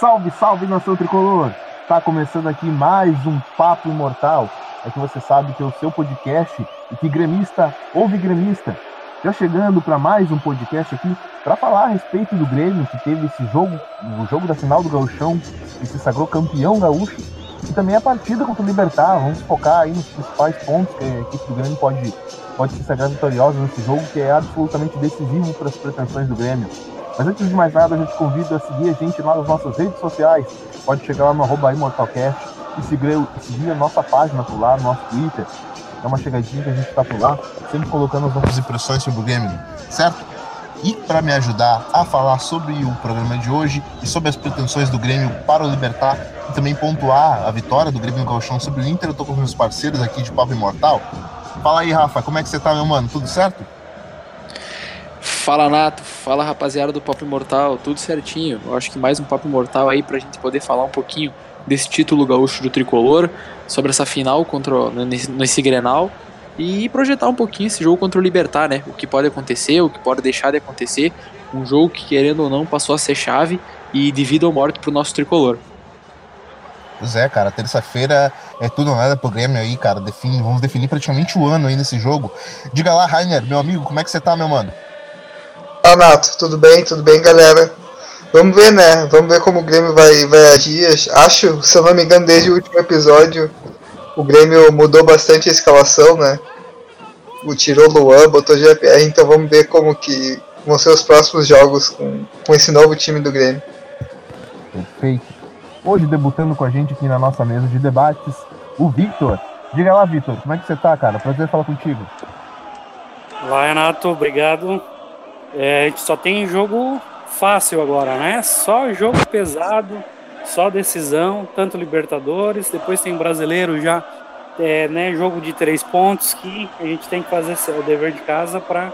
Salve, salve nação tricolor! Tá começando aqui mais um Papo Imortal. É que você sabe que é o seu podcast e que gremista ouve gremista. Já chegando para mais um podcast aqui para falar a respeito do Grêmio que teve esse jogo, o jogo da final do Gauchão, que se sagrou campeão gaúcho, e também a partida contra o Libertar. Vamos focar aí nos principais pontos que a equipe do Grêmio pode, pode se sagrar vitoriosa nesse jogo, que é absolutamente decisivo para as pretensões do Grêmio. Mas antes de mais nada, a gente convida a seguir a gente lá nas nossas redes sociais. Pode chegar lá no arroba imortalcast e seguir, seguir a nossa página por lá, no nosso Twitter. Dá uma chegadinha que a gente está por lá, sempre colocando as nossas impressões sobre o Grêmio, certo? E para me ajudar a falar sobre o programa de hoje e sobre as pretensões do Grêmio para o Libertar e também pontuar a vitória do Grêmio no Galchão sobre o Inter, eu tô com meus parceiros aqui de Papo Imortal. Fala aí, Rafa, como é que você tá, meu mano? Tudo certo? Fala Nato, fala rapaziada do Papo Imortal, tudo certinho. Eu acho que mais um Papo Imortal aí pra gente poder falar um pouquinho desse título gaúcho do tricolor, sobre essa final contra nesse, nesse Grenal e projetar um pouquinho esse jogo contra o Libertar, né? O que pode acontecer, o que pode deixar de acontecer. Um jogo que, querendo ou não, passou a ser chave e de vida ou morte pro nosso tricolor. Pois é, cara, terça-feira é tudo ou nada pro Grêmio aí, cara. Vamos definir praticamente o ano aí nesse jogo. Diga lá, Rainer, meu amigo, como é que você tá, meu mano? Fala, Nato, tudo bem? Tudo bem, galera? Vamos ver, né? Vamos ver como o Grêmio vai, vai agir. Acho, se eu não me engano, desde o último episódio, o Grêmio mudou bastante a escalação, né? O tirou Luan, botou GPR, então vamos ver como que vão ser os próximos jogos com, com esse novo time do Grêmio. Perfeito. Hoje debutando com a gente aqui na nossa mesa de debates, o Victor. Diga lá, Victor, como é que você tá, cara? Prazer falar contigo. Olá, Renato, obrigado. É, a gente só tem jogo fácil agora, né? Só jogo pesado, só decisão, tanto Libertadores, depois tem brasileiro já, é, né? Jogo de três pontos que a gente tem que fazer o dever de casa para,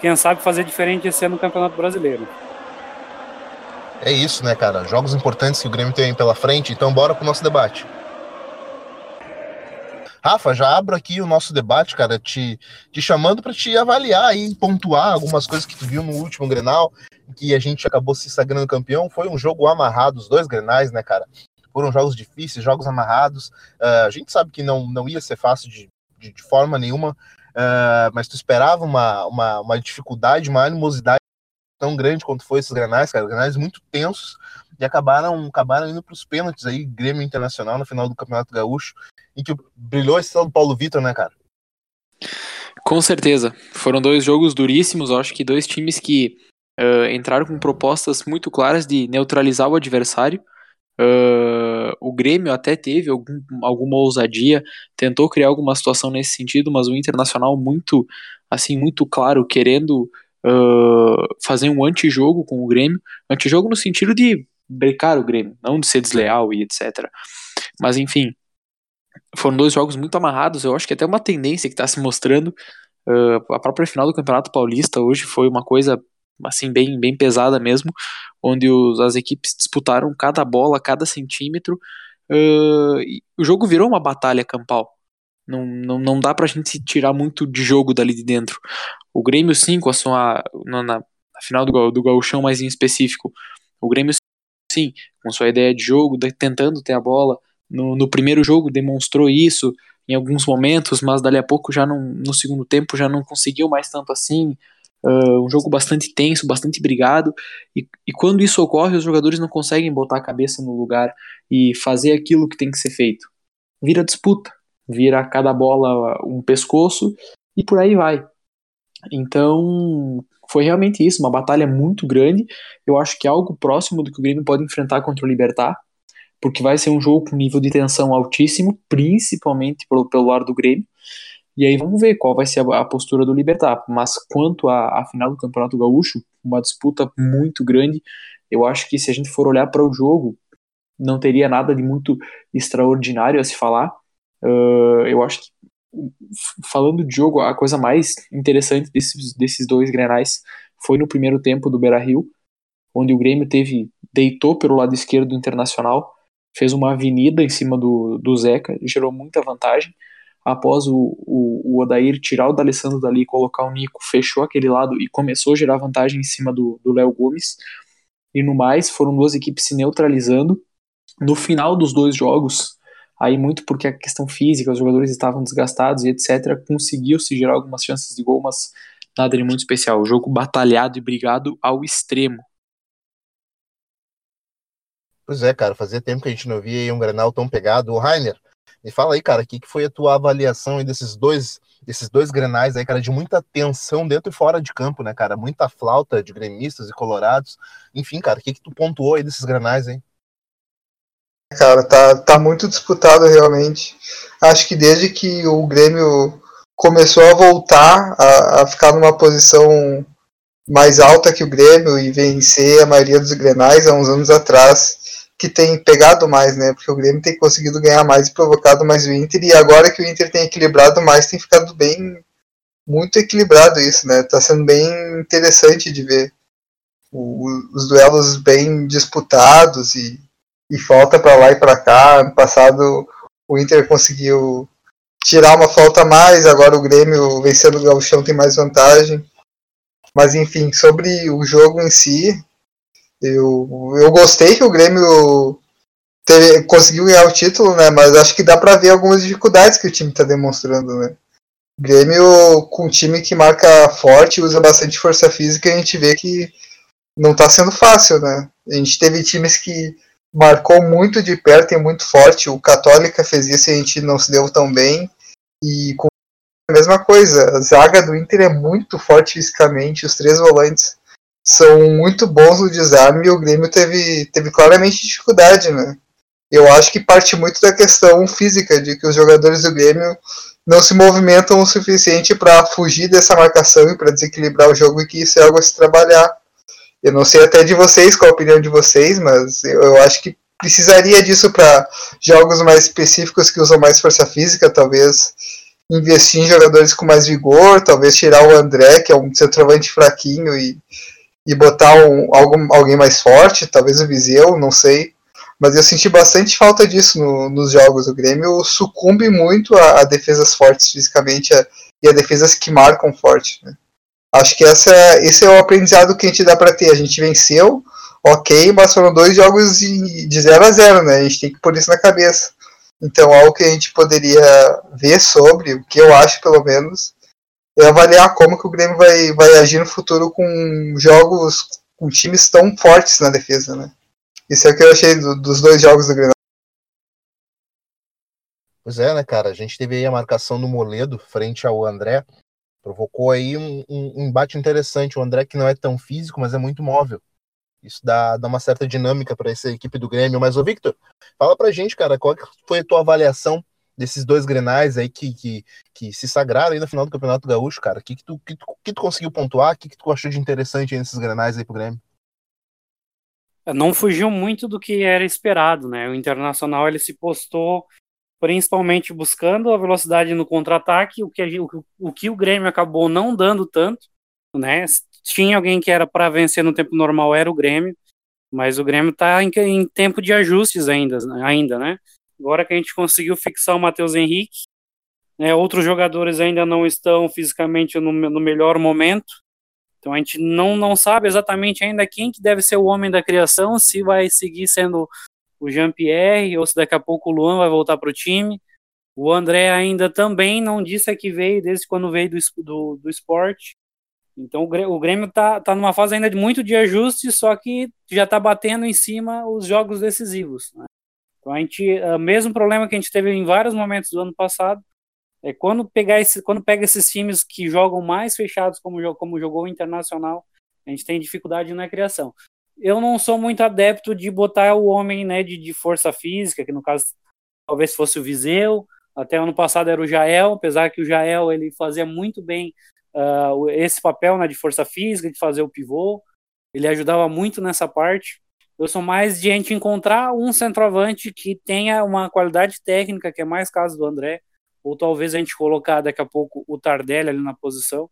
quem sabe, fazer diferente esse ano no Campeonato Brasileiro. É isso, né, cara? Jogos importantes que o Grêmio tem pela frente, então bora pro nosso debate. Rafa, já abro aqui o nosso debate, cara, te, te chamando para te avaliar e pontuar algumas coisas que tu viu no último Grenal, que a gente acabou se sagrando campeão. Foi um jogo amarrado, os dois Grenais, né, cara? Foram jogos difíceis, jogos amarrados. Uh, a gente sabe que não, não ia ser fácil de, de, de forma nenhuma, uh, mas tu esperava uma, uma, uma dificuldade, uma animosidade tão grande quanto foi esses Grenais, cara, Grenais muito tensos, e acabaram, acabaram indo para os pênaltis aí, Grêmio Internacional no final do Campeonato Gaúcho, em que brilhou esse do Paulo Vitor, né, cara? Com certeza. Foram dois jogos duríssimos, acho que dois times que uh, entraram com propostas muito claras de neutralizar o adversário. Uh, o Grêmio até teve algum, alguma ousadia, tentou criar alguma situação nesse sentido, mas o Internacional muito, assim, muito claro, querendo uh, fazer um antijogo com o Grêmio. Antijogo no sentido de brecar o Grêmio, não de ser desleal e etc. Mas enfim, foram dois jogos muito amarrados. Eu acho que até uma tendência que está se mostrando. Uh, a própria final do Campeonato Paulista hoje foi uma coisa assim bem, bem pesada mesmo, onde os, as equipes disputaram cada bola, cada centímetro. Uh, o jogo virou uma batalha campal. Não, não, não dá pra gente tirar muito de jogo dali de dentro. O Grêmio sim, com a sua. Na, na final do, do Gauchão mais em específico. O Grêmio sim, com sua ideia de jogo, tentando ter a bola. No, no primeiro jogo demonstrou isso em alguns momentos, mas dali a pouco já não, no segundo tempo já não conseguiu mais tanto assim. Uh, um jogo bastante tenso, bastante brigado, e, e quando isso ocorre, os jogadores não conseguem botar a cabeça no lugar e fazer aquilo que tem que ser feito. Vira disputa, vira cada bola um pescoço e por aí vai. Então, foi realmente isso, uma batalha muito grande. Eu acho que é algo próximo do que o Grêmio pode enfrentar contra o Libertar, porque vai ser um jogo com nível de tensão altíssimo, principalmente pelo, pelo lado do Grêmio. E aí vamos ver qual vai ser a, a postura do Libertar. Mas quanto à final do Campeonato Gaúcho, uma disputa muito grande, eu acho que se a gente for olhar para o jogo, não teria nada de muito extraordinário a se falar. Uh, eu acho que falando de jogo, a coisa mais interessante desses, desses dois grenais foi no primeiro tempo do Beira Rio, onde o Grêmio teve deitou pelo lado esquerdo do Internacional, fez uma avenida em cima do, do Zeca, gerou muita vantagem. Após o, o, o Odair tirar o D'Alessandro dali e colocar o Nico, fechou aquele lado e começou a gerar vantagem em cima do Léo Gomes. e no mais, foram duas equipes se neutralizando. No final dos dois jogos, aí muito porque a questão física, os jogadores estavam desgastados e etc, conseguiu-se gerar algumas chances de gol, mas nada de muito especial. O jogo batalhado e brigado ao extremo. Pois é, cara, fazia tempo que a gente não via um Grenal tão pegado. O Rainer, me fala aí, cara, o que, que foi a tua avaliação desses dois, desses dois grenais aí, cara, de muita tensão dentro e fora de campo, né, cara? Muita flauta de gremistas e colorados. Enfim, cara, o que, que tu pontuou aí desses grenais, hein? Cara, tá, tá muito disputado realmente. Acho que desde que o Grêmio começou a voltar a, a ficar numa posição mais alta que o Grêmio e vencer a maioria dos grenais há uns anos atrás, que tem pegado mais, né? Porque o Grêmio tem conseguido ganhar mais e provocado mais o Inter, e agora que o Inter tem equilibrado mais, tem ficado bem, muito equilibrado isso, né? Tá sendo bem interessante de ver o, os duelos bem disputados e, e falta para lá e para cá. No passado o Inter conseguiu tirar uma falta a mais, agora o Grêmio vencendo o Gauchão tem mais vantagem. Mas enfim, sobre o jogo em si, eu, eu gostei que o Grêmio conseguiu ganhar o título, né? Mas acho que dá para ver algumas dificuldades que o time está demonstrando, né? Grêmio, com um time que marca forte, usa bastante força física, a gente vê que não está sendo fácil, né? A gente teve times que marcou muito de perto e muito forte. O Católica fez isso e a gente não se deu tão bem. E com a mesma coisa, a zaga do Inter é muito forte fisicamente, os três volantes são muito bons no desarme e o Grêmio teve, teve claramente dificuldade, né? Eu acho que parte muito da questão física, de que os jogadores do Grêmio não se movimentam o suficiente para fugir dessa marcação e para desequilibrar o jogo e que isso é algo a se trabalhar. Eu não sei até de vocês, qual a opinião de vocês, mas eu, eu acho que precisaria disso para jogos mais específicos que usam mais força física, talvez investir em jogadores com mais vigor, talvez tirar o André, que é um centroavante fraquinho, e e botar um, algum, alguém mais forte, talvez o Viseu, não sei. Mas eu senti bastante falta disso no, nos jogos. O Grêmio sucumbe muito a, a defesas fortes fisicamente a, e a defesas que marcam forte. Né? Acho que essa, esse é o aprendizado que a gente dá para ter. A gente venceu, ok, mas foram dois jogos de, de 0 a 0 né? A gente tem que pôr isso na cabeça. Então, algo que a gente poderia ver sobre, o que eu acho pelo menos, é avaliar como que o Grêmio vai, vai agir no futuro com jogos com times tão fortes na defesa, né? Isso é o que eu achei do, dos dois jogos do Grêmio. Pois é, né, cara? A gente teve aí a marcação do Moledo frente ao André. Provocou aí um, um, um embate interessante. O André que não é tão físico, mas é muito móvel. Isso dá, dá uma certa dinâmica para essa equipe do Grêmio. Mas, ô Victor, fala pra gente, cara, qual foi a tua avaliação desses dois grenais aí que, que, que se sagraram aí no final do Campeonato Gaúcho, cara? O que, que, tu, que, tu, que tu conseguiu pontuar? O que, que tu achou de interessante nesses grenais aí pro Grêmio? Não fugiu muito do que era esperado, né? O Internacional ele se postou principalmente buscando a velocidade no contra-ataque, o que, o, o que o Grêmio acabou não dando tanto, né? Tinha alguém que era para vencer no tempo normal, era o Grêmio, mas o Grêmio está em, em, tempo de ajustes ainda, ainda, né? Agora que a gente conseguiu fixar o Matheus Henrique, né, outros jogadores ainda não estão fisicamente no, no melhor momento. Então a gente não, não sabe exatamente ainda quem que deve ser o homem da criação, se vai seguir sendo o Jean-Pierre ou se daqui a pouco o Luan vai voltar para o time. O André ainda também não disse a que veio desde quando veio do, do, do esporte. Então o Grêmio está tá numa fase ainda de muito de ajuste, só que já está batendo em cima os jogos decisivos. Né? Então a gente, o mesmo problema que a gente teve em vários momentos do ano passado, é quando pegar esse, quando pega esses times que jogam mais fechados como, como jogou o Internacional, a gente tem dificuldade na criação. Eu não sou muito adepto de botar o homem né, de, de força física, que no caso talvez fosse o Viseu, até ano passado era o Jael, apesar que o Jael ele fazia muito bem uh, esse papel né, de força física, de fazer o pivô, ele ajudava muito nessa parte. Eu sou mais de a gente encontrar um centroavante que tenha uma qualidade técnica, que é mais caso do André, ou talvez a gente colocar daqui a pouco o Tardelli ali na posição,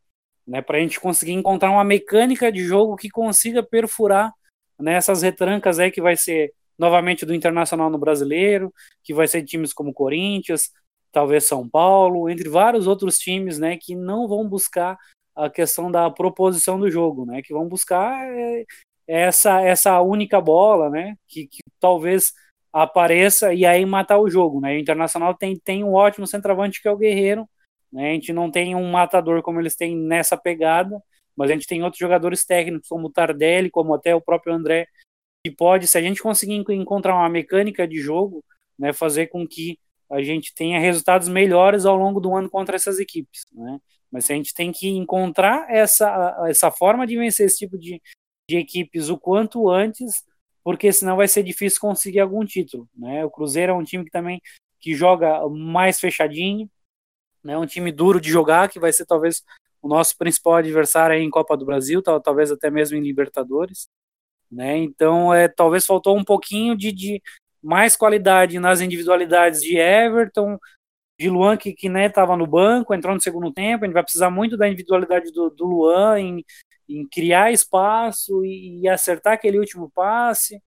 né, para a gente conseguir encontrar uma mecânica de jogo que consiga perfurar né, retrancas aí que vai ser novamente do Internacional no Brasileiro, que vai ser times como Corinthians, talvez São Paulo, entre vários outros times, né, que não vão buscar a questão da proposição do jogo, né, que vão buscar é, essa essa única bola, né? Que, que talvez apareça e aí matar o jogo, né? O Internacional tem, tem um ótimo centroavante que é o Guerreiro, né? A gente não tem um matador como eles têm nessa pegada, mas a gente tem outros jogadores técnicos como o Tardelli, como até o próprio André, que pode, se a gente conseguir encontrar uma mecânica de jogo, né, fazer com que a gente tenha resultados melhores ao longo do ano contra essas equipes, né? Mas a gente tem que encontrar essa, essa forma de vencer esse tipo de, de equipes o quanto antes, porque senão vai ser difícil conseguir algum título, né? O Cruzeiro é um time que também que joga mais fechadinho, né? Um time duro de jogar, que vai ser talvez o nosso principal adversário em Copa do Brasil, talvez até mesmo em Libertadores, né? Então, é, talvez faltou um pouquinho de, de mais qualidade nas individualidades de Everton, de Luan, que, que né, estava no banco, entrou no segundo tempo. A gente vai precisar muito da individualidade do, do Luan em, em criar espaço e, e, acertar aquele último passe,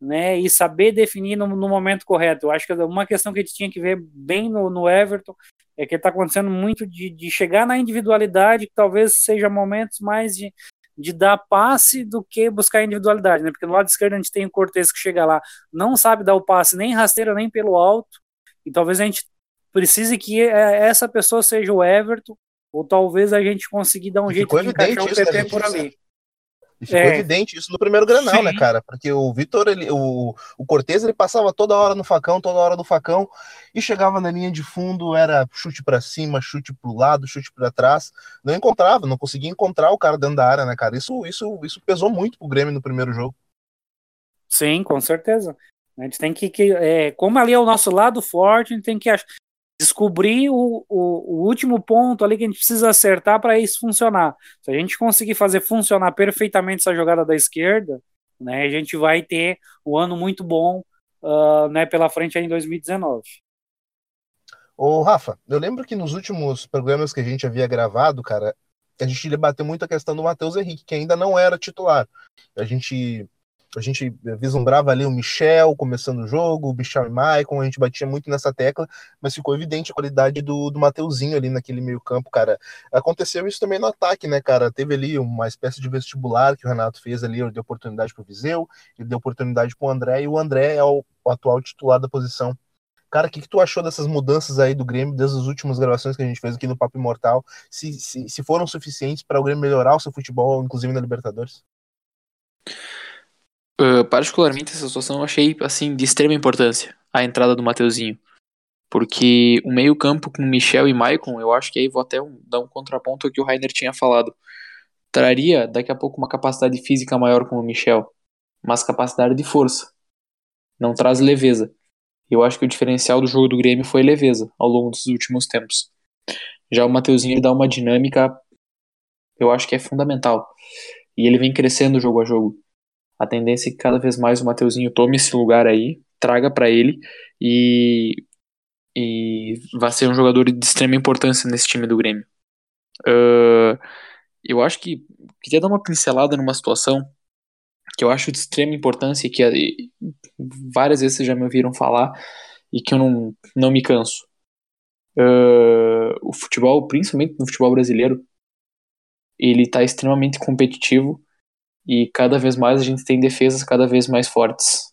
né? E saber definir no, no, momento correto. Eu acho que uma questão que a gente tinha que ver bem no, no Everton é que está acontecendo muito de, de chegar na individualidade, que talvez seja momentos mais de, de dar passe do que buscar individualidade, né? Porque no lado esquerdo a gente tem o Cortez que chega lá, não sabe dar o passe nem rasteira nem pelo alto, e talvez a gente precise que é, essa pessoa seja o Everton, ou talvez a gente consiga dar um jeito de encaixar o PP né, por ali. E ficou é. evidente isso no primeiro Granal, né, Sim. né, cara? Porque o Vitor, ele, o, o Cortez, ele passava toda hora no facão, toda hora no facão, e chegava na linha de fundo, era chute para cima, chute pro lado, chute para trás. Não encontrava, não conseguia encontrar o cara dentro da área, né, cara? Isso, isso, isso pesou muito pro Grêmio no primeiro jogo. Sim, com certeza. A gente tem que, que é, como ali é o nosso lado forte, a gente tem que descobrir o, o, o, último ponto ali que a gente precisa acertar para isso funcionar. Se a gente conseguir fazer funcionar perfeitamente essa jogada da esquerda, né, a gente vai ter um ano muito bom uh, né, pela frente aí em 2019. Ô, Rafa, eu lembro que nos últimos programas que a gente havia gravado, cara, a gente debateu muito a questão do Matheus Henrique, que ainda não era titular. A gente a gente vislumbrava ali o Michel começando o jogo, o Michel e Maicon, a gente batia muito nessa tecla, mas ficou evidente a qualidade do, do Mateuzinho ali naquele meio campo, cara. Aconteceu isso também no ataque, né, cara? Teve ali uma espécie de vestibular que o Renato fez ali, ele deu oportunidade pro Viseu, ele deu oportunidade pro André, e o André é o, o atual titular da posição. Cara, o que, que tu achou dessas mudanças aí do Grêmio, desde as últimas gravações que a gente fez aqui no Papo Imortal? Se, se, se foram suficientes para o Grêmio melhorar o seu futebol, inclusive na Libertadores? Uh, particularmente essa situação eu achei assim de extrema importância a entrada do Mateuzinho. Porque o meio-campo com Michel e Maicon, eu acho que aí vou até um, dar um contraponto ao que o Rainer tinha falado. Traria daqui a pouco uma capacidade física maior com o Michel, mas capacidade de força. Não traz leveza. Eu acho que o diferencial do jogo do Grêmio foi leveza ao longo dos últimos tempos. Já o Mateuzinho dá uma dinâmica, eu acho que é fundamental. E ele vem crescendo jogo a jogo. A tendência é que cada vez mais o Mateuzinho tome esse lugar aí, traga para ele e, e vai ser um jogador de extrema importância nesse time do Grêmio. Uh, eu acho que queria dar uma pincelada numa situação que eu acho de extrema importância e que várias vezes vocês já me ouviram falar e que eu não, não me canso. Uh, o futebol, principalmente no futebol brasileiro, ele está extremamente competitivo e cada vez mais a gente tem defesas cada vez mais fortes.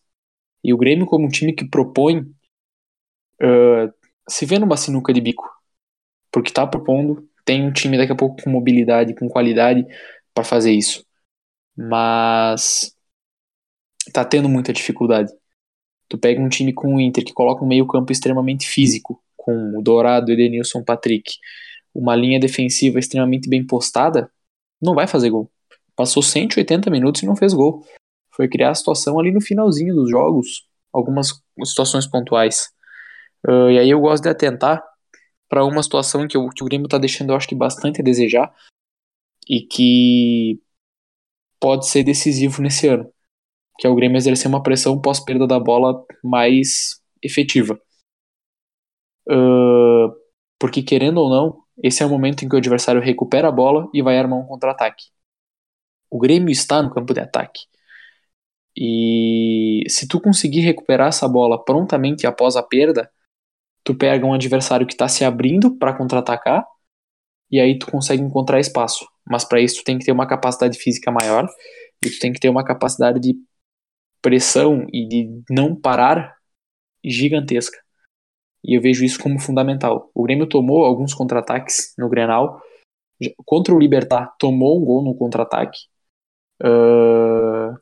E o Grêmio, como um time que propõe, uh, se vê numa sinuca de bico. Porque está propondo, tem um time daqui a pouco com mobilidade, com qualidade para fazer isso. Mas está tendo muita dificuldade. Tu pega um time com o Inter que coloca um meio-campo extremamente físico, com o Dourado, Edenilson, Patrick, uma linha defensiva extremamente bem postada, não vai fazer gol. Passou 180 minutos e não fez gol. Foi criar a situação ali no finalzinho dos jogos, algumas situações pontuais. Uh, e aí eu gosto de atentar para uma situação que, que o Grêmio está deixando, eu acho que bastante a desejar e que pode ser decisivo nesse ano, que é o Grêmio exercer uma pressão pós perda da bola mais efetiva. Uh, porque querendo ou não, esse é o momento em que o adversário recupera a bola e vai armar um contra-ataque. O Grêmio está no campo de ataque. E se tu conseguir recuperar essa bola prontamente após a perda, tu pega um adversário que está se abrindo para contra-atacar e aí tu consegue encontrar espaço. Mas para isso tu tem que ter uma capacidade física maior e tu tem que ter uma capacidade de pressão e de não parar gigantesca. E eu vejo isso como fundamental. O Grêmio tomou alguns contra-ataques no Grenal. Contra o Libertar, tomou um gol no contra-ataque. Uh,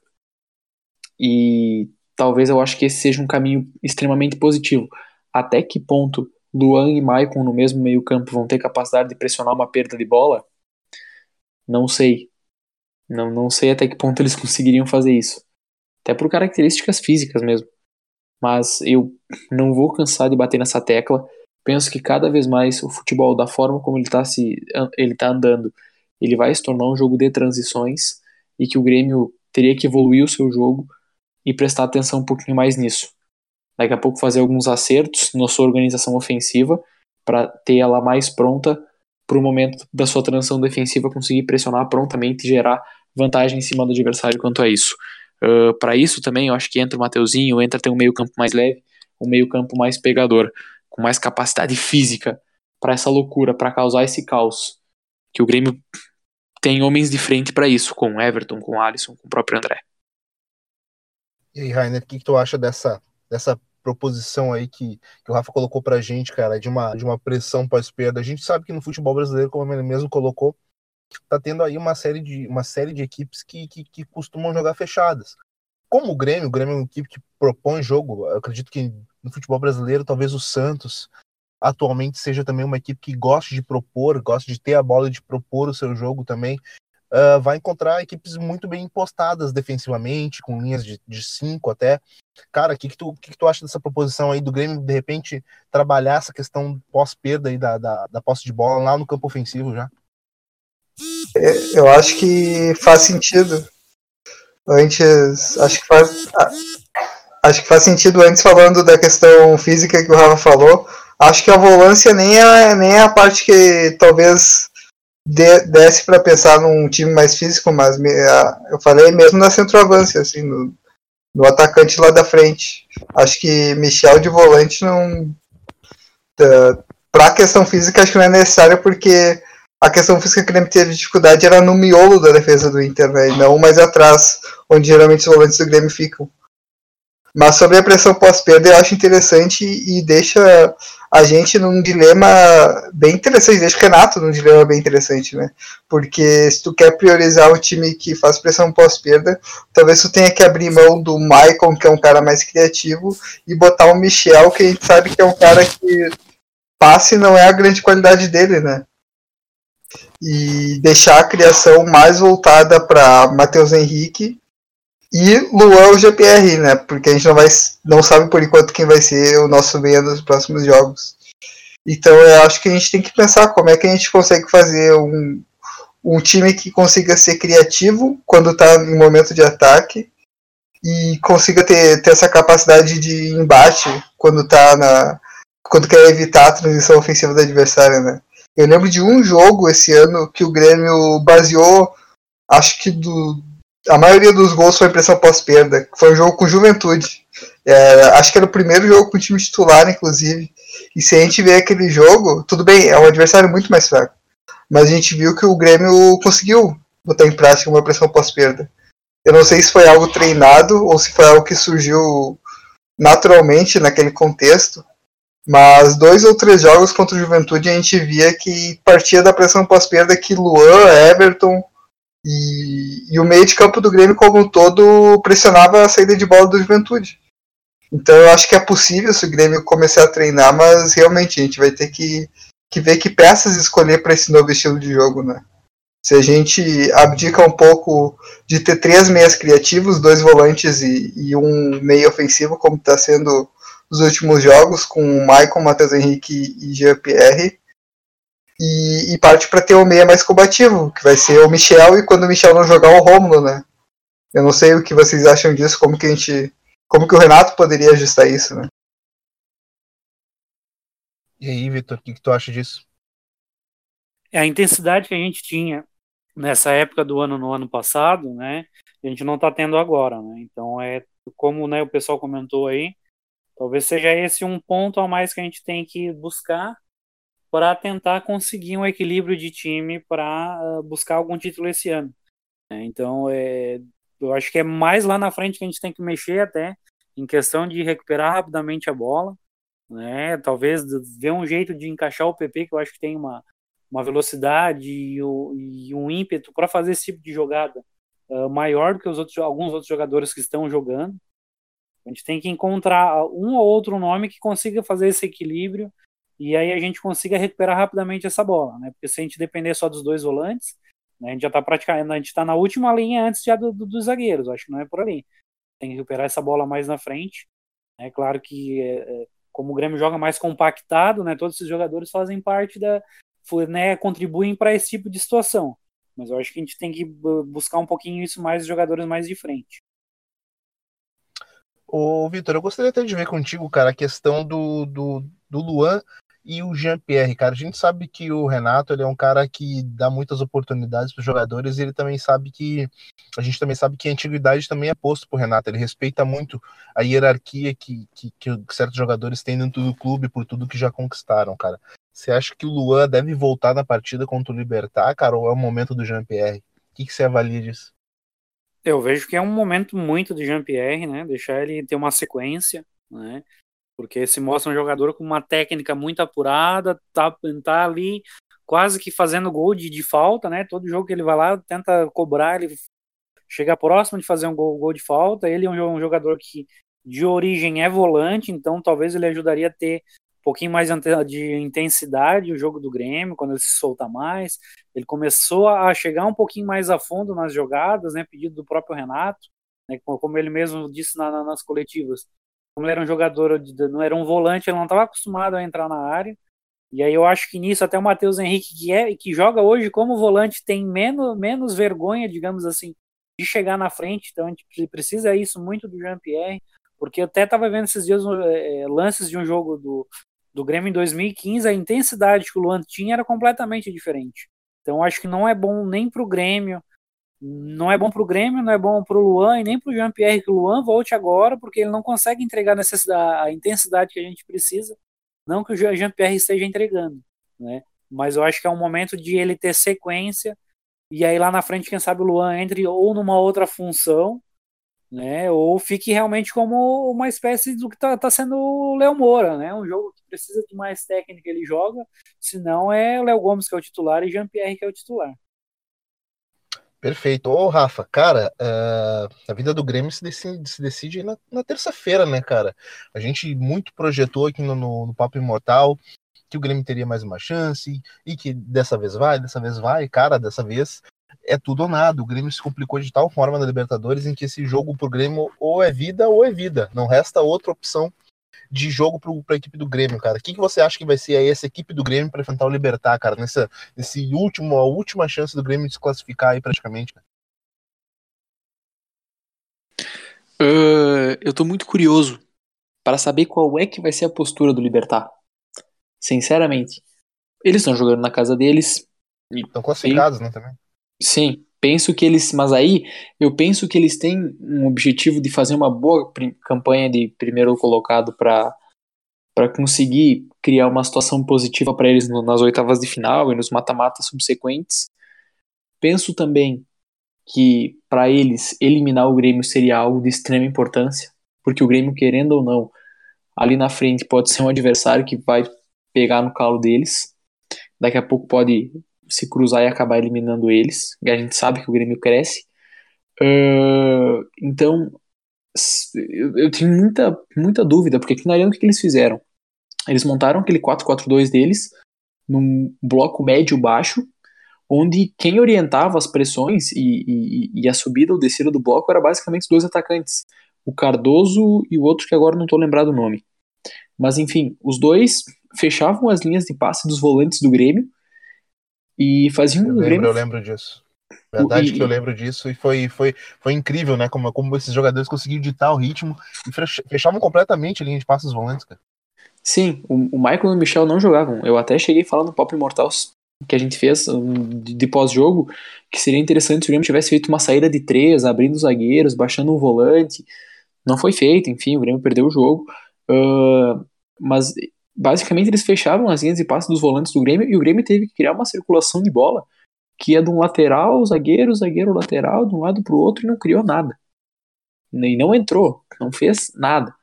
e talvez eu acho que esse seja um caminho extremamente positivo. Até que ponto Luan e Maicon no mesmo meio-campo vão ter capacidade de pressionar uma perda de bola? Não sei. Não, não sei até que ponto eles conseguiriam fazer isso. Até por características físicas mesmo. Mas eu não vou cansar de bater nessa tecla. Penso que cada vez mais o futebol, da forma como ele está ele tá andando, ele vai se tornar um jogo de transições e que o Grêmio teria que evoluir o seu jogo e prestar atenção um pouquinho mais nisso. Daqui a pouco fazer alguns acertos na sua organização ofensiva para ter ela mais pronta para o momento da sua transição defensiva conseguir pressionar prontamente e gerar vantagem em cima do adversário quanto a isso. Uh, para isso também eu acho que entra o Mateuzinho, entra ter um meio campo mais leve, um meio campo mais pegador, com mais capacidade física para essa loucura, para causar esse caos. Que o Grêmio tem homens de frente para isso, com Everton, com Alisson, com o próprio André. E aí, Rainer, o que, que, tu acha dessa, dessa proposição aí que, que o Rafa colocou pra gente, cara, de uma, de uma pressão pós-perda? A gente sabe que no futebol brasileiro, como ele mesmo colocou, tá tendo aí uma série de, uma série de equipes que, que, que costumam jogar fechadas. Como o Grêmio, o Grêmio é uma equipe que propõe jogo, eu acredito que no futebol brasileiro, talvez o Santos atualmente seja também uma equipe que gosta de propor, gosta de ter a bola de propor o seu jogo também uh, vai encontrar equipes muito bem impostadas defensivamente, com linhas de, de cinco até. Cara, o que, que, tu, que, que tu acha dessa proposição aí do Grêmio, de repente, trabalhar essa questão pós-perda aí da, da, da posse de bola lá no campo ofensivo já? É, eu acho que faz sentido. Antes, acho que faz. Acho que faz sentido antes falando da questão física que o Rafa falou. Acho que a volância nem é, nem é a parte que talvez de, desce para pensar num time mais físico, mas me, a, eu falei mesmo na centroavância, assim, no, no atacante lá da frente. Acho que Michel de volante não. Para a questão física, acho que não é necessário, porque a questão física que ele teve dificuldade era no miolo da defesa do Inter, né, não mais atrás, onde geralmente os volantes do Grêmio ficam. Mas sobre a pressão pós-perda, eu acho interessante e deixa a gente num dilema bem interessante, deixa o Renato num dilema bem interessante, né? Porque se tu quer priorizar o time que faz pressão pós-perda, talvez tu tenha que abrir mão do Maicon, que é um cara mais criativo, e botar o Michel, que a gente sabe que é um cara que passe não é a grande qualidade dele, né? E deixar a criação mais voltada para Matheus Henrique e Luan o GPR, né? Porque a gente não vai não sabe por enquanto quem vai ser o nosso meia nos próximos jogos. Então eu acho que a gente tem que pensar como é que a gente consegue fazer um, um time que consiga ser criativo quando está em momento de ataque e consiga ter, ter essa capacidade de embate quando tá na quando quer evitar a transição ofensiva do adversário, né? Eu lembro de um jogo esse ano que o Grêmio baseou, acho que do, a maioria dos gols foi impressão pós-perda. Foi um jogo com juventude. É, acho que era o primeiro jogo com o time titular, inclusive. E se a gente ver aquele jogo, tudo bem, é um adversário muito mais fraco. Mas a gente viu que o Grêmio conseguiu botar em prática uma pressão pós-perda. Eu não sei se foi algo treinado ou se foi algo que surgiu naturalmente naquele contexto. Mas dois ou três jogos contra o Juventude a gente via que partia da pressão pós-perda que Luan, Everton, e, e, o meio de campo do Grêmio, como um todo, pressionava a saída de bola do Juventude. Então eu acho que é possível se o Grêmio começar a treinar, mas realmente a gente vai ter que, que ver que peças escolher para esse novo estilo de jogo, né? Se a gente abdica um pouco de ter três meias criativos, dois volantes e, e um meio ofensivo, como está sendo os últimos jogos, com o Maicon, Matheus Henrique e Jean-Pierre, e, e parte para ter o meia mais combativo, que vai ser o Michel, e quando o Michel não jogar, o Romulo, né? Eu não sei o que vocês acham disso, como que a gente. Como que o Renato poderia ajustar isso, né? E aí, Vitor, o que, que tu acha disso? É a intensidade que a gente tinha nessa época do ano no ano passado, né? A gente não está tendo agora, né? Então é como né, o pessoal comentou aí, talvez seja esse um ponto a mais que a gente tem que buscar para tentar conseguir um equilíbrio de time para uh, buscar algum título esse ano. Né? Então, é, Eu acho que é mais lá na frente que a gente tem que mexer até em questão de recuperar rapidamente a bola, né? Talvez ver um jeito de encaixar o PP que eu acho que tem uma, uma velocidade e, e um ímpeto para fazer esse tipo de jogada uh, maior do que os outros alguns outros jogadores que estão jogando. A gente tem que encontrar um ou outro nome que consiga fazer esse equilíbrio e aí a gente consiga recuperar rapidamente essa bola, né? Porque se a gente depender só dos dois volantes, né, a gente já está praticando, a gente está na última linha antes já do, do, dos zagueiros, acho que não é por ali. Tem que recuperar essa bola mais na frente. É claro que é, é, como o Grêmio joga mais compactado, né, todos esses jogadores fazem parte da, né, contribuem para esse tipo de situação. Mas eu acho que a gente tem que buscar um pouquinho isso mais jogadores mais de frente. Ô, Vitor, eu gostaria até de ver contigo, cara, a questão do, do, do Luan e o Jean-Pierre, cara. A gente sabe que o Renato ele é um cara que dá muitas oportunidades para os jogadores e ele também sabe que. A gente também sabe que a antiguidade também é posto por Renato. Ele respeita muito a hierarquia que, que, que certos jogadores têm dentro do clube por tudo que já conquistaram, cara. Você acha que o Luan deve voltar na partida contra o Libertar, cara, ou é o momento do Jean-Pierre? O que, que você avalia disso? Eu vejo que é um momento muito do Jean-Pierre, né? Deixar ele ter uma sequência, né? Porque se mostra um jogador com uma técnica muito apurada, tá, tá ali quase que fazendo gol de, de falta, né? Todo jogo que ele vai lá tenta cobrar, ele chega próximo de fazer um gol, gol de falta. Ele é um, um jogador que de origem é volante, então talvez ele ajudaria a ter um pouquinho mais de intensidade o jogo do Grêmio, quando ele se solta mais. Ele começou a chegar um pouquinho mais a fundo nas jogadas, né? Pedido do próprio Renato, né, como ele mesmo disse na, na, nas coletivas como ele era um jogador, não era um volante, ele não estava acostumado a entrar na área. E aí eu acho que nisso até o Matheus Henrique, que, é, que joga hoje como volante, tem menos, menos vergonha, digamos assim, de chegar na frente. Então a gente precisa isso muito do Jean-Pierre, porque eu até estava vendo esses dias é, lances de um jogo do, do Grêmio em 2015, a intensidade que o Luan tinha era completamente diferente. Então acho que não é bom nem para o Grêmio, não é bom para o Grêmio, não é bom para o Luan e nem para o Jean-Pierre que o Luan volte agora, porque ele não consegue entregar a, intensidade que a gente precisa. Não que o Jean-Pierre esteja entregando, né? Mas eu acho que é um momento de ele ter sequência e aí lá na frente, quem sabe o Luan entre ou numa outra função, né? Ou fique realmente como uma espécie do que está tá sendo o Léo Moura, né? Um jogo que precisa de mais técnica ele joga, senão é o Léo Gomes que é o titular e Jean-Pierre que é o titular. Perfeito. Ô, Rafa, cara, uh, a vida do Grêmio se decide, se decide na, na terça-feira, né, cara? A gente muito projetou aqui no, no, no, Papo Imortal que o Grêmio teria mais uma chance e que dessa vez vai, dessa vez vai. Cara, dessa vez é tudo ou nada. O Grêmio se complicou de tal forma na Libertadores em que esse jogo pro Grêmio ou é vida ou é vida. Não resta outra opção de jogo para a equipe do Grêmio, cara. O que, que você acha que vai ser aí essa equipe do Grêmio para enfrentar o Libertar, cara, nessa nesse último, a última chance do Grêmio de se classificar aí praticamente? Uh, eu tô muito curioso para saber qual é que vai ser a postura do Libertar. Sinceramente. Eles estão jogando na casa deles. Estão classificados, né, também? Sim, penso que eles, mas aí eu penso que eles têm um objetivo de fazer uma boa campanha de primeiro colocado para para conseguir criar uma situação positiva para eles no, nas oitavas de final e nos mata-matas subsequentes. Penso também que para eles eliminar o Grêmio seria algo de extrema importância, porque o Grêmio querendo ou não, ali na frente pode ser um adversário que vai pegar no calo deles. Daqui a pouco pode se cruzar e acabar eliminando eles. A gente sabe que o Grêmio cresce. Uh, então, eu, eu, tenho muita, muita dúvida, porque aqui na Arena o que, que eles fizeram? Eles montaram aquele 4-4-2 deles num bloco médio-baixo, onde quem orientava as pressões e, e, e, a subida ou descida do bloco era basicamente os dois atacantes, o Cardoso e o outro que agora não estou lembrado o nome. Mas enfim, os dois fechavam as linhas de passe dos volantes do Grêmio e fazia um eu lembro, Grêmio... Eu lembro disso. Verdade e... que eu lembro disso e foi, foi, foi incrível, né? Como, como esses jogadores conseguiram ditar o ritmo e fechavam completamente a linha de passos volantes, cara. Sim, o, o Michael e o Michel não jogavam. Eu até cheguei falando no Pop Imortals que a gente fez de, de pós-jogo, que seria interessante se o Grêmio tivesse feito uma saída de três, abrindo os zagueiros, baixando um volante. Não foi feito, enfim, o Grêmio perdeu o jogo. Uh, mas basicamente eles fecharam as linhas de passe dos volantes do Grêmio e o Grêmio teve que criar uma circulação de bola que ia de um lateral, zagueiro, zagueiro, lateral, de um lado pro outro e não criou nada. E não entrou, não fez nada.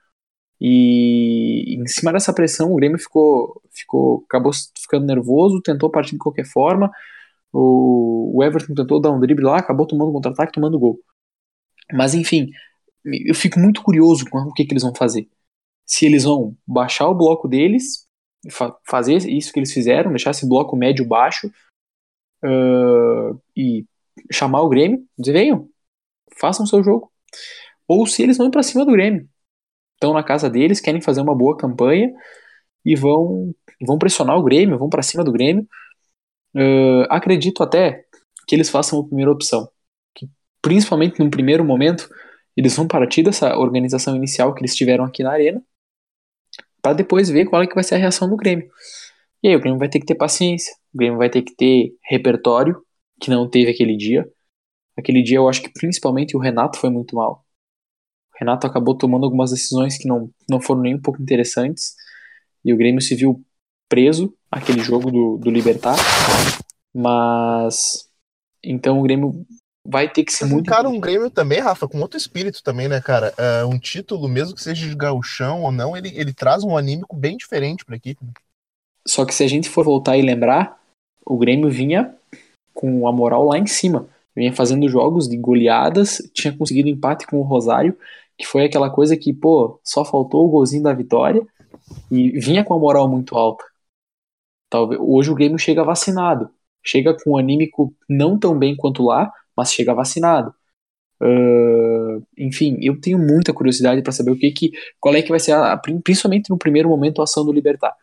E em cima dessa pressão, o Grêmio ficou, ficou acabou ficando nervoso, tentou partir de qualquer forma. O, Everton tentou dar um drible lá, acabou tomando contra-ataque, tomando gol. Mas enfim, eu fico muito curioso com o que, que eles vão fazer. Se eles vão baixar o bloco deles, fa fazer isso que eles fizeram, deixar esse bloco médio-baixo uh, e chamar o Grêmio, dizer, venham, façam seu jogo. Ou se eles vão pra cima do Grêmio estão na casa deles, querem fazer uma boa campanha e vão, vão pressionar o Grêmio, vão para cima do Grêmio. Uh, acredito até que eles façam a primeira opção. Que, principalmente no primeiro momento, eles vão partir dessa organização inicial que eles tiveram aqui na Arena, para depois ver qual é que vai ser a reação do Grêmio. E aí o Grêmio vai ter que ter paciência, o Grêmio vai ter que ter repertório, que não teve aquele dia. Aquele dia eu acho que principalmente o Renato foi muito mal. Renato acabou tomando algumas decisões que não, não foram nem um pouco interessantes. E o Grêmio se viu preso aquele jogo do, do Libertar. Mas. Então o Grêmio vai ter que ser Mas muito. Cara, um Grêmio também, Rafa, com outro espírito também, né, cara? É, um título, mesmo que seja de gauchão ou não, ele, ele traz um anímico bem diferente pra equipe. Né? Só que se a gente for voltar e lembrar, o Grêmio vinha com a moral lá em cima. Vinha fazendo jogos de goleadas, tinha conseguido empate com o Rosário que foi aquela coisa que, pô, só faltou o golzinho da vitória e vinha com a moral muito alta. Talvez hoje o Grêmio chega vacinado, chega com o anímico não tão bem quanto lá, mas chega vacinado. Uh, enfim, eu tenho muita curiosidade para saber o que que, qual é que vai ser a, principalmente no primeiro momento a ação do Libertar.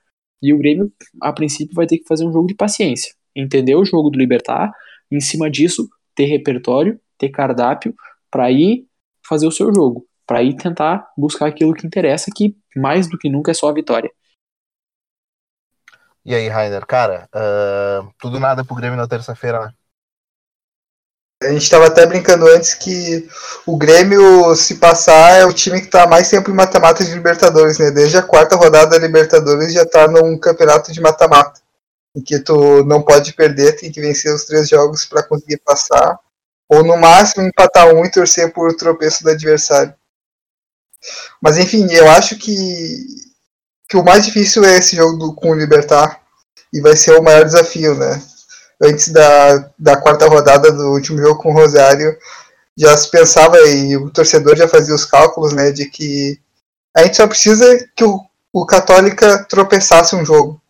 E o Grêmio, a princípio, vai ter que fazer um jogo de paciência, entender o jogo do Libertar, em cima disso ter repertório, ter cardápio para ir fazer o seu jogo para ir tentar buscar aquilo que interessa, que mais do que nunca é só a vitória. E aí, Rainer, cara, uh, tudo nada pro Grêmio na terça-feira, né? A gente estava até brincando antes que o Grêmio, se passar, é o time que está mais tempo em mata-mata de Libertadores, né? Desde a quarta rodada da Libertadores já está num campeonato de mata-mata, em que tu não pode perder, tem que vencer os três jogos para conseguir passar, ou no máximo empatar um e torcer por tropeço do adversário. Mas enfim, eu acho que, que o mais difícil é esse jogo do, com o Libertar. E vai ser o maior desafio, né? Antes da, da quarta rodada do último jogo com o Rosário, já se pensava e o torcedor já fazia os cálculos, né? De que a gente só precisa que o, o Católica tropeçasse um jogo.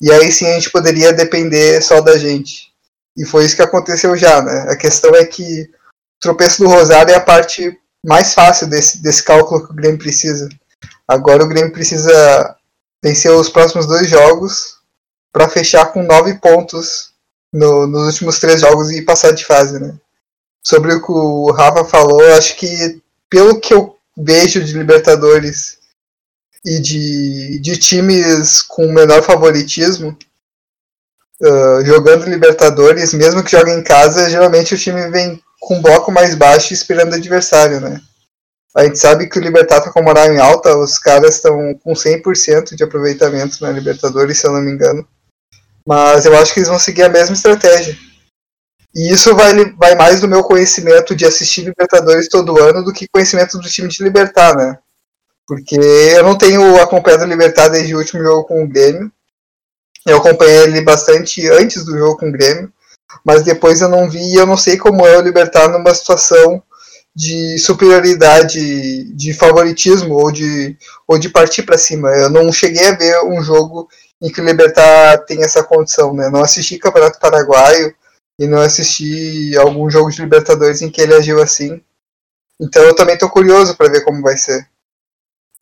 E aí sim a gente poderia depender só da gente. E foi isso que aconteceu já, né? A questão é que o tropeço do Rosário é a parte mais fácil desse, desse cálculo que o Grêmio precisa. Agora o Grêmio precisa vencer os próximos dois jogos para fechar com nove pontos no, nos últimos três jogos e passar de fase, né? Sobre o que o Rafa falou, acho que pelo que eu vejo de Libertadores e de, de times com menor favoritismo, uh, jogando Libertadores, mesmo que joguem em casa, geralmente o time vem com um bloco mais baixo esperando o adversário, né? A gente sabe que o Libertar tá com moral em alta, os caras estão com 100% de aproveitamento na Libertadores, se eu não me engano. Mas eu acho que eles vão seguir a mesma estratégia. E isso vai, vai mais do meu conhecimento de assistir Libertadores todo ano do que conhecimento do time de Libertar, né? Porque eu não tenho acompanhado o Libertar desde o último jogo com o Grêmio. Eu acompanhei ele bastante antes do jogo com o Grêmio mas depois eu não vi e eu não sei como é o Libertar numa situação de superioridade, de favoritismo ou de, ou de partir para cima. Eu não cheguei a ver um jogo em que o Libertar tem essa condição, né? Não assisti Campeonato Paraguaio e não assisti algum jogo de Libertadores em que ele agiu assim. Então eu também estou curioso para ver como vai ser.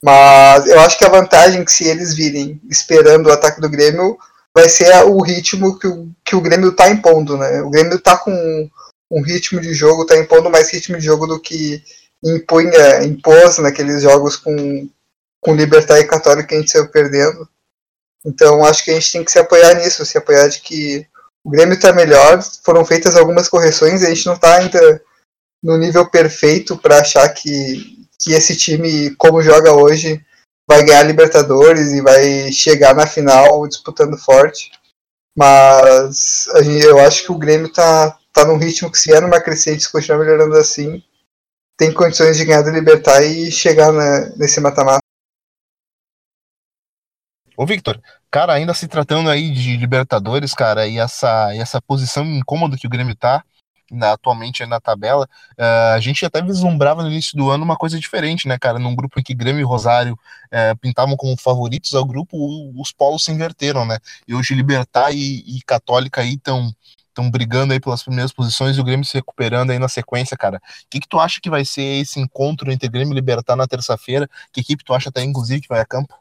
Mas eu acho que a vantagem que se eles virem esperando o ataque do Grêmio, vai ser o ritmo que o, que o Grêmio está impondo, né? O Grêmio está com um ritmo de jogo, está impondo mais ritmo de jogo do que impunha, impôs naqueles jogos com, com Libertar e Católica que a gente saiu perdendo. Então acho que a gente tem que se apoiar nisso, se apoiar de que o Grêmio está melhor, foram feitas algumas correções, a gente não está ainda no nível perfeito para achar que, que esse time, como joga hoje, vai ganhar Libertadores e vai chegar na final disputando forte. Mas eu acho que o Grêmio tá, tá num ritmo que se é numa crescente, se continuar melhorando assim, tem condições de ganhar do Libertar e chegar na, nesse mata-mata. Ô Victor, cara, ainda se tratando aí de Libertadores, cara, e essa, e essa posição incômoda que o Grêmio tá, na, atualmente na tabela, uh, a gente até vislumbrava no início do ano uma coisa diferente, né, cara? Num grupo em que Grêmio e Rosário uh, pintavam como favoritos ao grupo, os polos se inverteram, né? E hoje Libertar e, e Católica aí estão estão brigando aí pelas primeiras posições e o Grêmio se recuperando aí na sequência, cara. O que, que tu acha que vai ser esse encontro entre Grêmio e Libertar na terça-feira? Que equipe tu acha até, inclusive, que vai a campo?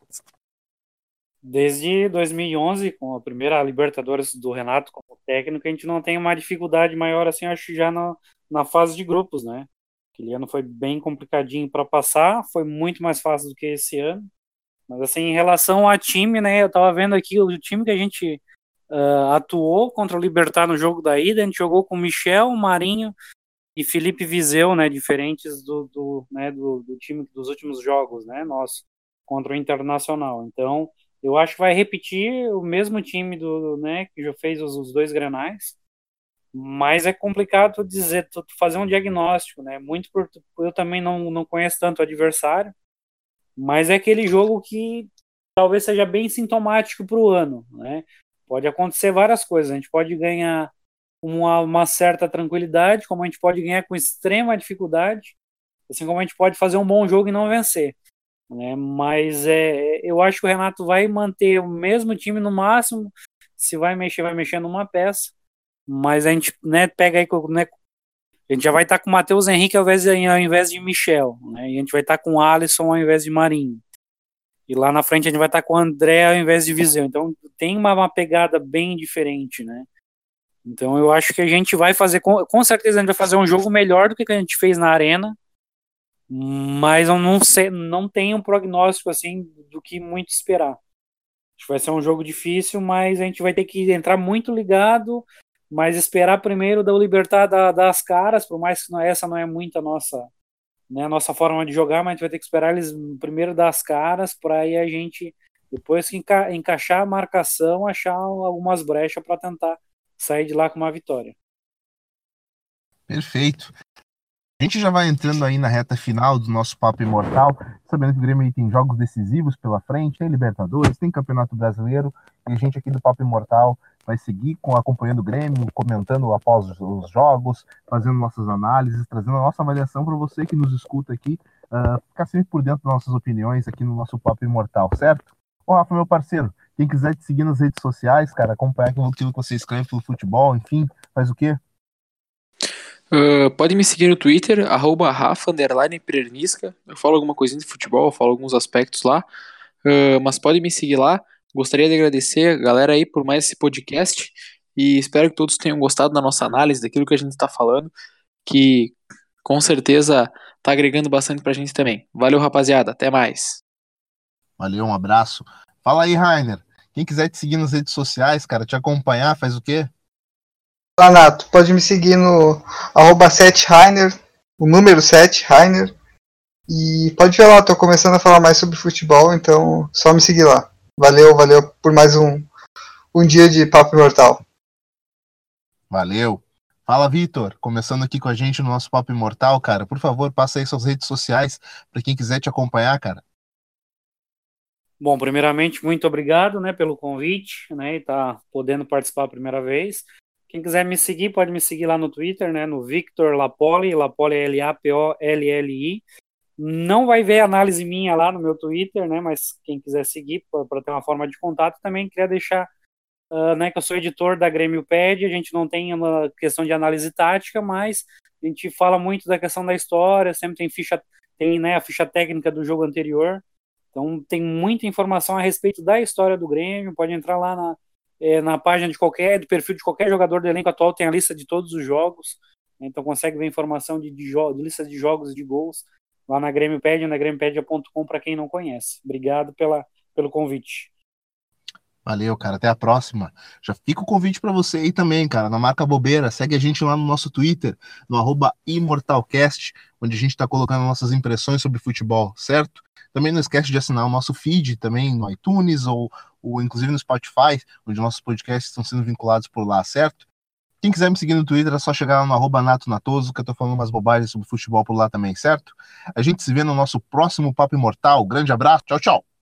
Desde 2011, com a primeira Libertadores do Renato como técnico, a gente não tem uma dificuldade maior, assim, acho já na, na fase de grupos, né? Aquele ano foi bem complicadinho para passar, foi muito mais fácil do que esse ano. Mas, assim, em relação a time, né? Eu tava vendo aqui o time que a gente uh, atuou contra o Libertar no jogo da ida, a gente jogou com Michel, Marinho e Felipe Viseu, né? Diferentes do, do, né, do, do time dos últimos jogos, né? Nosso, contra o Internacional. Então eu acho que vai repetir o mesmo time do, né, que já fez os, os dois granais, mas é complicado dizer, fazer um diagnóstico, né? Muito por eu também não, não conheço tanto o adversário, mas é aquele jogo que talvez seja bem sintomático para o ano, né? Pode acontecer várias coisas, a gente pode ganhar uma, uma certa tranquilidade, como a gente pode ganhar com extrema dificuldade, assim como a gente pode fazer um bom jogo e não vencer. Né? Mas é, eu acho que o Renato vai manter o mesmo time no máximo. Se vai mexer, vai mexer numa peça. Mas a gente né, pega aí. Né, a gente já vai estar tá com o Matheus Henrique ao invés, de, ao invés de Michel. Né? E a gente vai estar tá com o Alisson ao invés de Marinho. E lá na frente a gente vai estar tá com o André ao invés de Viseu. Então tem uma, uma pegada bem diferente, né? Então eu acho que a gente vai fazer, com, certeza a gente vai fazer um jogo melhor do que a gente fez na arena mas eu não sei, não tenho um prognóstico assim do que muito esperar. Acho que vai ser um jogo difícil, mas a gente vai ter que entrar muito ligado, mas esperar primeiro da Libertar da, das caras, por mais que não, essa não é muito a nossa, né, a nossa forma de jogar, mas a gente vai ter que esperar eles primeiro das caras para aí a gente depois que enca encaixar a marcação, achar algumas brechas para tentar sair de lá com uma vitória. Perfeito. A gente já vai entrando aí na reta final do nosso Papo Imortal, sabendo que o Grêmio tem jogos decisivos pela frente, tem Libertadores, tem Campeonato Brasileiro, e a gente aqui do Papo Imortal vai seguir com, acompanhando o Grêmio, comentando após os jogos, fazendo nossas análises, trazendo a nossa avaliação para você que nos escuta aqui, uh, ficar sempre por dentro das nossas opiniões aqui no nosso Papo Imortal, certo? Ô Rafa, meu parceiro, quem quiser te seguir nas redes sociais, cara, acompanhar aquilo que você escreve pelo futebol, enfim, faz o quê? Uh, pode me seguir no Twitter, arroba Rafa, Eu falo alguma coisinha de futebol, falo alguns aspectos lá. Uh, mas pode me seguir lá. Gostaria de agradecer a galera aí por mais esse podcast. E espero que todos tenham gostado da nossa análise, daquilo que a gente está falando. Que com certeza está agregando bastante pra gente também. Valeu, rapaziada. Até mais. Valeu, um abraço. Fala aí, Rainer. Quem quiser te seguir nas redes sociais, cara, te acompanhar, faz o quê? Nato, pode me seguir no arroba 7Rainer, o número 7, Rainer. E pode ver lá, tô começando a falar mais sobre futebol, então só me seguir lá. Valeu, valeu por mais um, um dia de Papo Imortal. Valeu. Fala, Vitor. Começando aqui com a gente no nosso Papo Imortal, cara. Por favor, passa aí suas redes sociais para quem quiser te acompanhar, cara. Bom, primeiramente, muito obrigado né, pelo convite, né, e tá podendo participar a primeira vez. Quem quiser me seguir, pode me seguir lá no Twitter, né? No Victor Lapoli, Lapoli é L-A-P-O-L-L-I. Não vai ver análise minha lá no meu Twitter, né? Mas quem quiser seguir para ter uma forma de contato, também queria deixar uh, né, que eu sou editor da Grêmio Pad. A gente não tem uma questão de análise tática, mas a gente fala muito da questão da história, sempre tem ficha, tem né, a ficha técnica do jogo anterior. Então tem muita informação a respeito da história do Grêmio. Pode entrar lá na, é, na página de qualquer, do perfil de qualquer jogador do elenco atual tem a lista de todos os jogos, né? então consegue ver informação de, de, de lista de jogos e de gols lá na GrêmioPad, na grêmiopedia.com para quem não conhece. Obrigado pela, pelo convite. Valeu, cara. Até a próxima. Já fica o convite para você aí também, cara. Não marca bobeira. Segue a gente lá no nosso Twitter, no arroba ImortalCast, onde a gente está colocando nossas impressões sobre futebol, certo? Também não esquece de assinar o nosso feed também no iTunes ou, ou inclusive no Spotify, onde nossos podcasts estão sendo vinculados por lá, certo? Quem quiser me seguir no Twitter é só chegar lá no arroba que eu tô falando umas bobagens sobre futebol por lá também, certo? A gente se vê no nosso próximo Papo Imortal. Grande abraço, tchau, tchau!